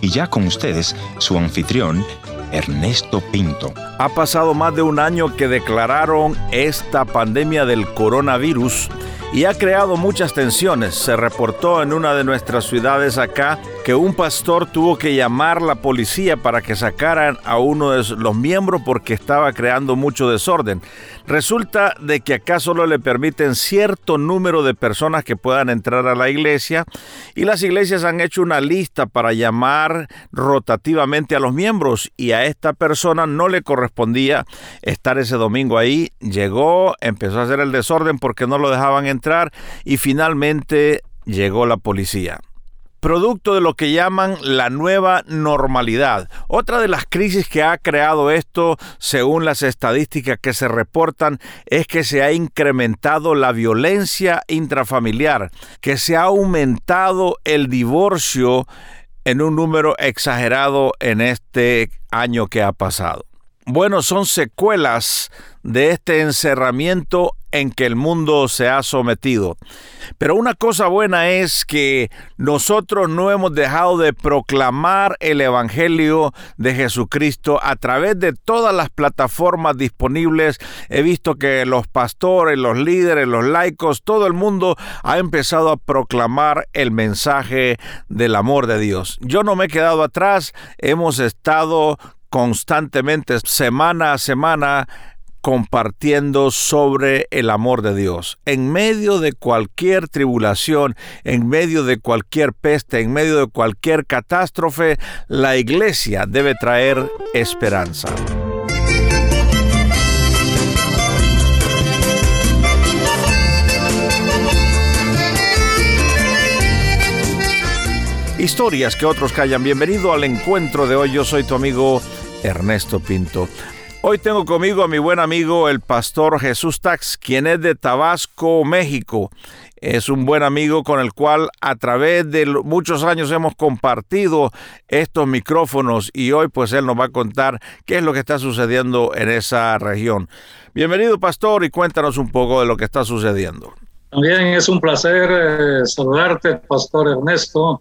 Y ya con ustedes, su anfitrión, Ernesto Pinto. Ha pasado más de un año que declararon esta pandemia del coronavirus y ha creado muchas tensiones. Se reportó en una de nuestras ciudades acá que un pastor tuvo que llamar la policía para que sacaran a uno de los miembros porque estaba creando mucho desorden. Resulta de que acá solo le permiten cierto número de personas que puedan entrar a la iglesia y las iglesias han hecho una lista para llamar rotativamente a los miembros y a esta persona no le correspondía estar ese domingo ahí. Llegó, empezó a hacer el desorden porque no lo dejaban entrar y finalmente llegó la policía producto de lo que llaman la nueva normalidad. Otra de las crisis que ha creado esto, según las estadísticas que se reportan, es que se ha incrementado la violencia intrafamiliar, que se ha aumentado el divorcio en un número exagerado en este año que ha pasado. Bueno, son secuelas de este encerramiento en que el mundo se ha sometido. Pero una cosa buena es que nosotros no hemos dejado de proclamar el Evangelio de Jesucristo a través de todas las plataformas disponibles. He visto que los pastores, los líderes, los laicos, todo el mundo ha empezado a proclamar el mensaje del amor de Dios. Yo no me he quedado atrás, hemos estado constantemente, semana a semana, compartiendo sobre el amor de Dios. En medio de cualquier tribulación, en medio de cualquier peste, en medio de cualquier catástrofe, la iglesia debe traer esperanza. Historias que otros callan. Bienvenido al encuentro de hoy. Yo soy tu amigo Ernesto Pinto. Hoy tengo conmigo a mi buen amigo el pastor Jesús Tax, quien es de Tabasco, México. Es un buen amigo con el cual a través de muchos años hemos compartido estos micrófonos y hoy pues él nos va a contar qué es lo que está sucediendo en esa región. Bienvenido pastor y cuéntanos un poco de lo que está sucediendo. También es un placer eh, saludarte, pastor Ernesto,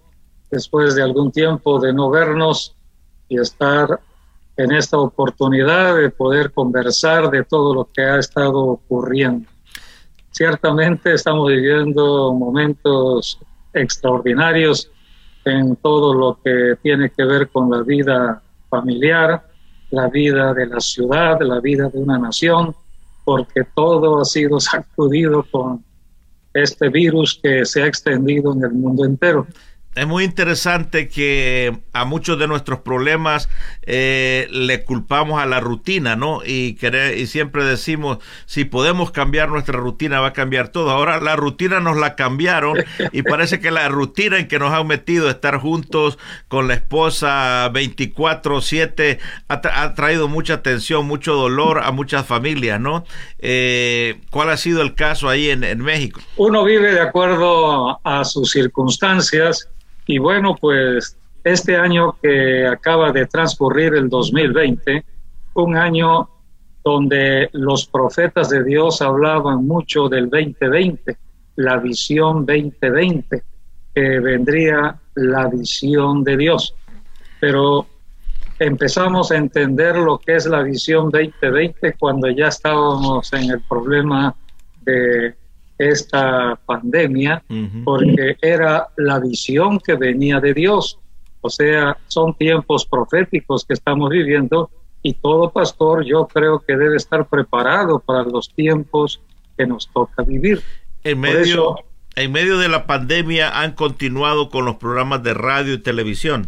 después de algún tiempo de no vernos y estar en esta oportunidad de poder conversar de todo lo que ha estado ocurriendo. Ciertamente estamos viviendo momentos extraordinarios en todo lo que tiene que ver con la vida familiar, la vida de la ciudad, la vida de una nación, porque todo ha sido sacudido con este virus que se ha extendido en el mundo entero es muy interesante que a muchos de nuestros problemas eh, le culpamos a la rutina, ¿no? Y, siempre decimos, si podemos cambiar nuestra rutina, va a cambiar todo. Ahora la rutina nos la cambiaron y parece que la rutina en que nos han metido, estar juntos con la esposa 24/7, ha, traído mucha tensión, mucho dolor a muchas familias, ¿no? Eh, ¿Cuál ha sido el caso ahí en México? Uno vive de acuerdo a sus circunstancias y bueno, pues este año que acaba de transcurrir, el 2020, un año donde los profetas de Dios hablaban mucho del 2020, la visión 2020, que vendría la visión de Dios. Pero empezamos a entender lo que es la visión 2020 cuando ya estábamos en el problema de esta pandemia porque era la visión que venía de Dios. O sea, son tiempos proféticos que estamos viviendo y todo pastor yo creo que debe estar preparado para los tiempos que nos toca vivir. En medio, en medio de la pandemia han continuado con los programas de radio y televisión.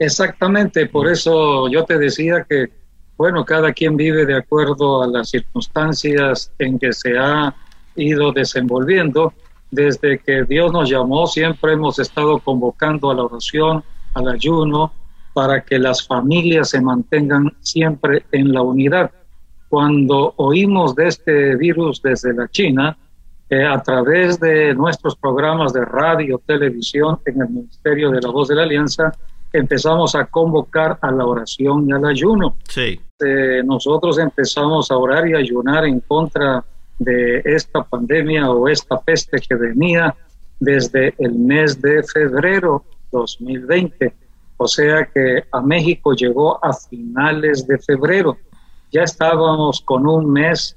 Exactamente, por eso yo te decía que, bueno, cada quien vive de acuerdo a las circunstancias en que se ha ido desenvolviendo. Desde que Dios nos llamó, siempre hemos estado convocando a la oración, al ayuno, para que las familias se mantengan siempre en la unidad. Cuando oímos de este virus desde la China, eh, a través de nuestros programas de radio, televisión, en el Ministerio de la Voz de la Alianza, empezamos a convocar a la oración y al ayuno. Sí. Eh, nosotros empezamos a orar y ayunar en contra de esta pandemia o esta peste que venía desde el mes de febrero 2020. O sea que a México llegó a finales de febrero. Ya estábamos con un mes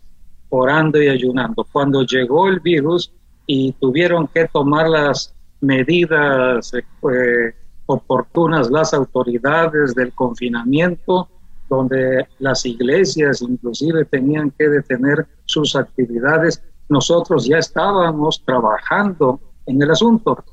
orando y ayunando. Cuando llegó el virus y tuvieron que tomar las medidas eh, oportunas las autoridades del confinamiento, donde las iglesias inclusive tenían que detener sus actividades, nosotros ya estábamos trabajando en el asunto.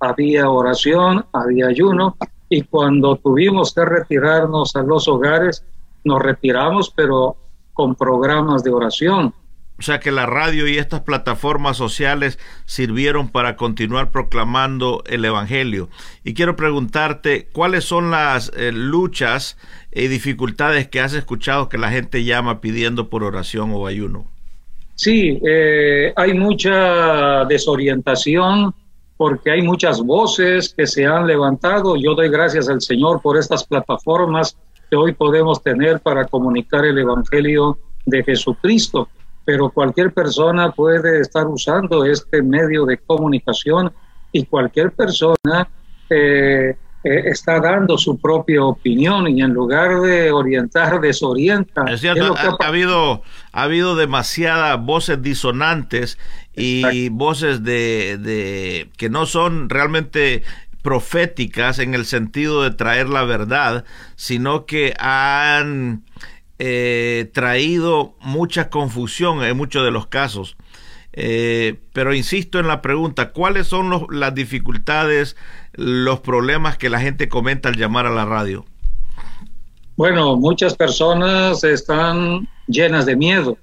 Había oración, había ayuno, y cuando tuvimos que retirarnos a los hogares, nos retiramos, pero con programas de oración o sea que la radio y estas plataformas sociales sirvieron para continuar proclamando el Evangelio. Y quiero preguntarte, ¿cuáles son las eh, luchas y dificultades que has escuchado que la gente llama pidiendo por oración o ayuno? Sí, eh, hay mucha desorientación porque hay muchas voces que se han levantado. Yo doy gracias al Señor por estas plataformas que hoy podemos tener para comunicar el Evangelio de Jesucristo pero cualquier persona puede estar usando este medio de comunicación y cualquier persona eh, eh, está dando su propia opinión y en lugar de orientar, desorienta. Es cierto, ha, habido, ha habido demasiadas voces disonantes y voces de, de que no son realmente proféticas en el sentido de traer la verdad, sino que han eh, traído mucha confusión en muchos de los casos. Eh, pero insisto en la pregunta, ¿cuáles son las dificultades, los problemas que la gente comenta al llamar a la radio? Bueno, muchas personas están llenas de miedo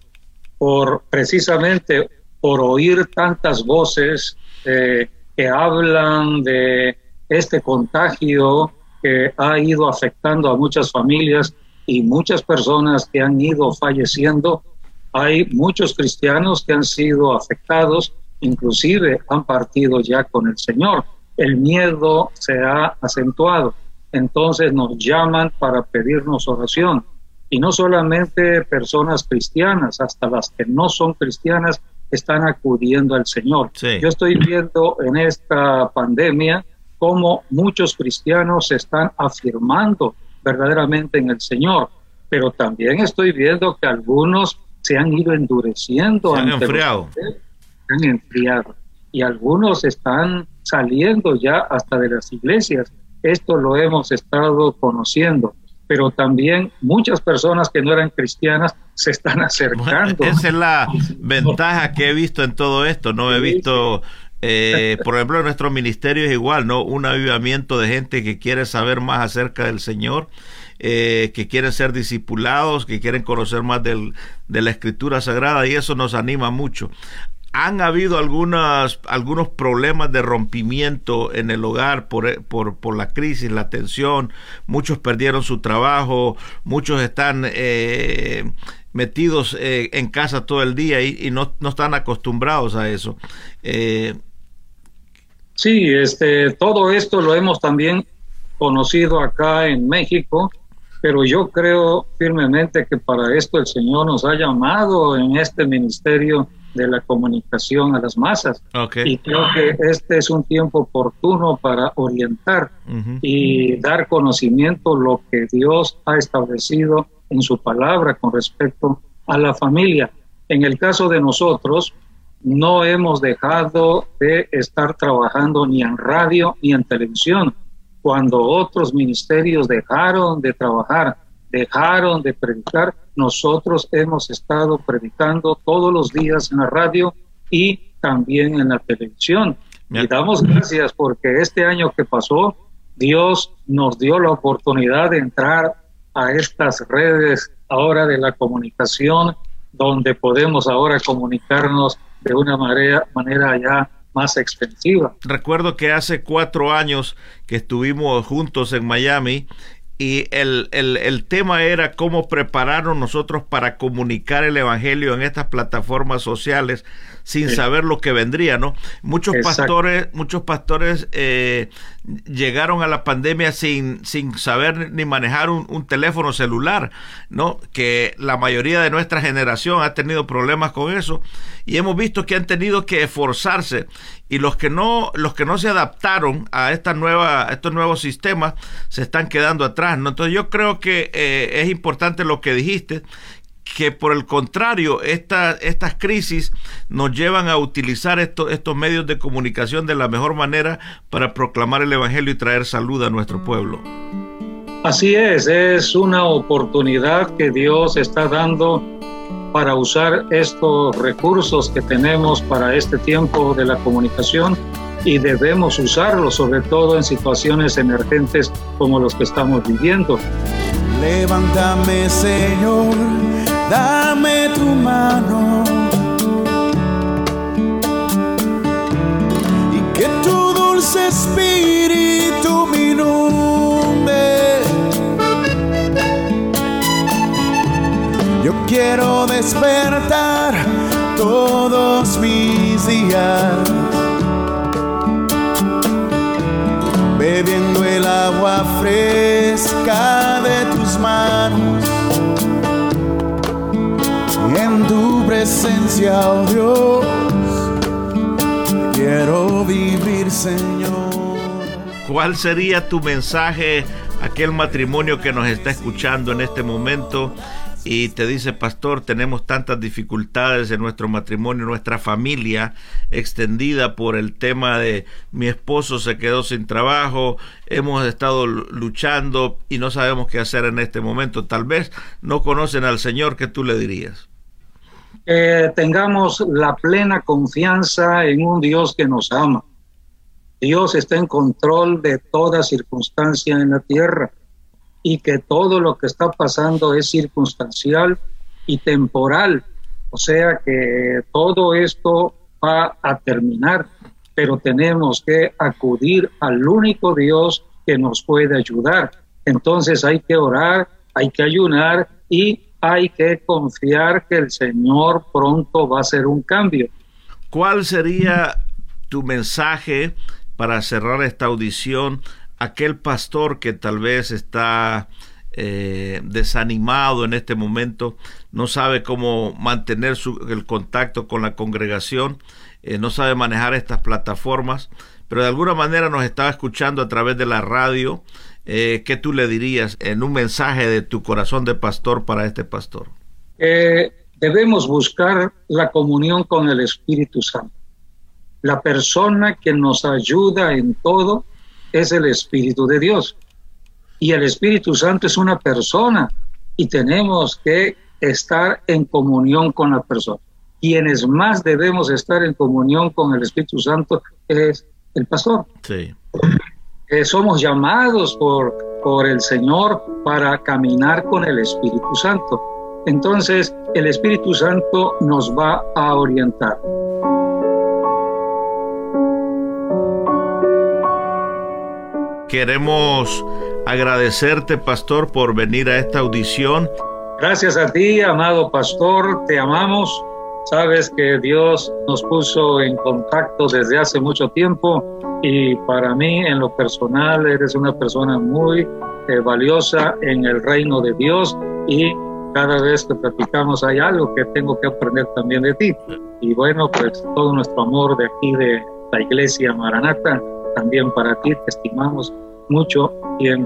por precisamente por oír tantas voces eh, que hablan de este contagio que ha ido afectando a muchas familias y muchas personas que han ido falleciendo. Hay muchos cristianos que han sido afectados, inclusive han partido ya con el Señor. El miedo se ha acentuado. Entonces nos llaman para pedirnos oración. Y no solamente personas cristianas, hasta las que no son cristianas están acudiendo al Señor. Yo estoy viendo en esta pandemia cómo muchos cristianos se están afirmando verdaderamente en el Señor. Pero también estoy viendo que algunos se han ido endureciendo. Se han enfriado. se han enfriado. Y algunos están saliendo ya hasta de las iglesias. Esto lo hemos estado conociendo. Pero también muchas personas que no eran cristianas se están acercando. esa es la ventaja que he visto en todo esto. No he visto eh, por ejemplo, en nuestro ministerio es igual, ¿no? Un avivamiento de gente que quiere saber más acerca del Señor, eh, que quieren ser discipulados, que quieren conocer más del, de la Escritura Sagrada y eso nos anima mucho. Han habido algunas, algunos problemas de rompimiento en el hogar por, por, por la crisis, la tensión, muchos perdieron su trabajo, muchos están... Eh, metidos en casa todo el día y, no, no, están acostumbrados a eso. Eh, Sí, este, todo esto lo hemos también conocido acá en México, pero yo creo firmemente que para esto el Señor nos ha llamado en este ministerio de la comunicación a las masas. Y creo que este es un tiempo oportuno para orientar y dar conocimiento lo que Dios ha establecido en su palabra con respecto a la familia. En el caso de nosotros, no hemos dejado de estar trabajando ni en radio ni en televisión. Cuando otros ministerios dejaron de trabajar, dejaron de predicar, nosotros hemos estado predicando todos los días en la radio y también en la televisión. Y damos gracias porque este año que pasó, Dios nos dio la oportunidad de entrar a estas redes ahora de la comunicación, donde podemos ahora comunicarnos de una manera, manera ya más expensiva. Recuerdo que hace cuatro años que estuvimos juntos en Miami y el, el, el, tema era cómo prepararnos nosotros para comunicar el Evangelio en estas plataformas sociales sin saber lo que vendría, ¿no? Muchos pastores, muchos pastores eh, llegaron a la pandemia sin, sin saber ni manejar un, teléfono celular, ¿no? Que la mayoría de nuestra generación ha tenido problemas con eso y hemos visto que han tenido que esforzarse y los que no, los que no se adaptaron a esta nueva, estos nuevos sistemas se están quedando atrás. ¿no? Entonces yo creo que eh, es importante lo que dijiste, que por el contrario, esta, estas crisis nos llevan a utilizar estos medios de comunicación de la mejor manera para proclamar el Evangelio y traer salud a nuestro pueblo. Así es, es una oportunidad que Dios está dando para usar estos recursos que tenemos para este tiempo de la comunicación y debemos usarlos sobre todo en situaciones emergentes como los que estamos viviendo. Levántame Señor, dame tu mano. Y que tu dulce espíritu me Yo quiero despertar todos mis días, bebiendo el agua fresca presencia, oh Dios, quiero vivir, Señor. ¿Cuál sería tu mensaje a aquel matrimonio que nos está escuchando en este momento y te dice, pastor, tenemos tantas dificultades en nuestro matrimonio, nuestra familia extendida por el tema de mi esposo se quedó sin trabajo, hemos estado luchando y no sabemos qué hacer en este momento. Tal vez no conocen al Señor, ¿qué tú le dirías? Tengamos la plena confianza en un Dios que nos ama. Dios está en control de toda circunstancia en la tierra y que todo lo que está pasando es circunstancial y temporal. O sea que todo esto va a terminar, pero tenemos que acudir al único Dios que nos puede ayudar. Entonces hay que orar, hay que ayunar y hay que confiar que el Señor pronto va a hacer un cambio. ¿Cuál sería tu mensaje para cerrar esta audición aquel pastor que tal vez está eh, desanimado en este momento, no sabe cómo mantener el contacto con la congregación, eh, no sabe manejar estas plataformas, pero de alguna manera nos estaba escuchando a través de la radio. Eh, ¿Qué tú le dirías en un mensaje de tu corazón de pastor para este pastor? debemos buscar la comunión con el Espíritu Santo. La persona que nos ayuda en todo es el Espíritu de Dios. Y el Espíritu Santo es una persona y tenemos que estar en comunión con la persona. Quienes más debemos estar en comunión con el Espíritu Santo es el pastor. Sí. Eh, somos llamados por, por el Señor para caminar con el Espíritu Santo. Entonces, el Espíritu Santo nos va a orientar. Queremos agradecerte, pastor, por venir a esta audición. Gracias a ti, amado pastor, te amamos. Sabes que Dios nos puso en contacto desde hace mucho tiempo y para mí en lo personal eres una persona muy eh, valiosa en el reino de Dios y cada vez que platicamos hay algo que tengo que aprender también de ti. Y bueno, pues todo nuestro amor de aquí de la iglesia Maranata también para ti te estimamos mucho y en.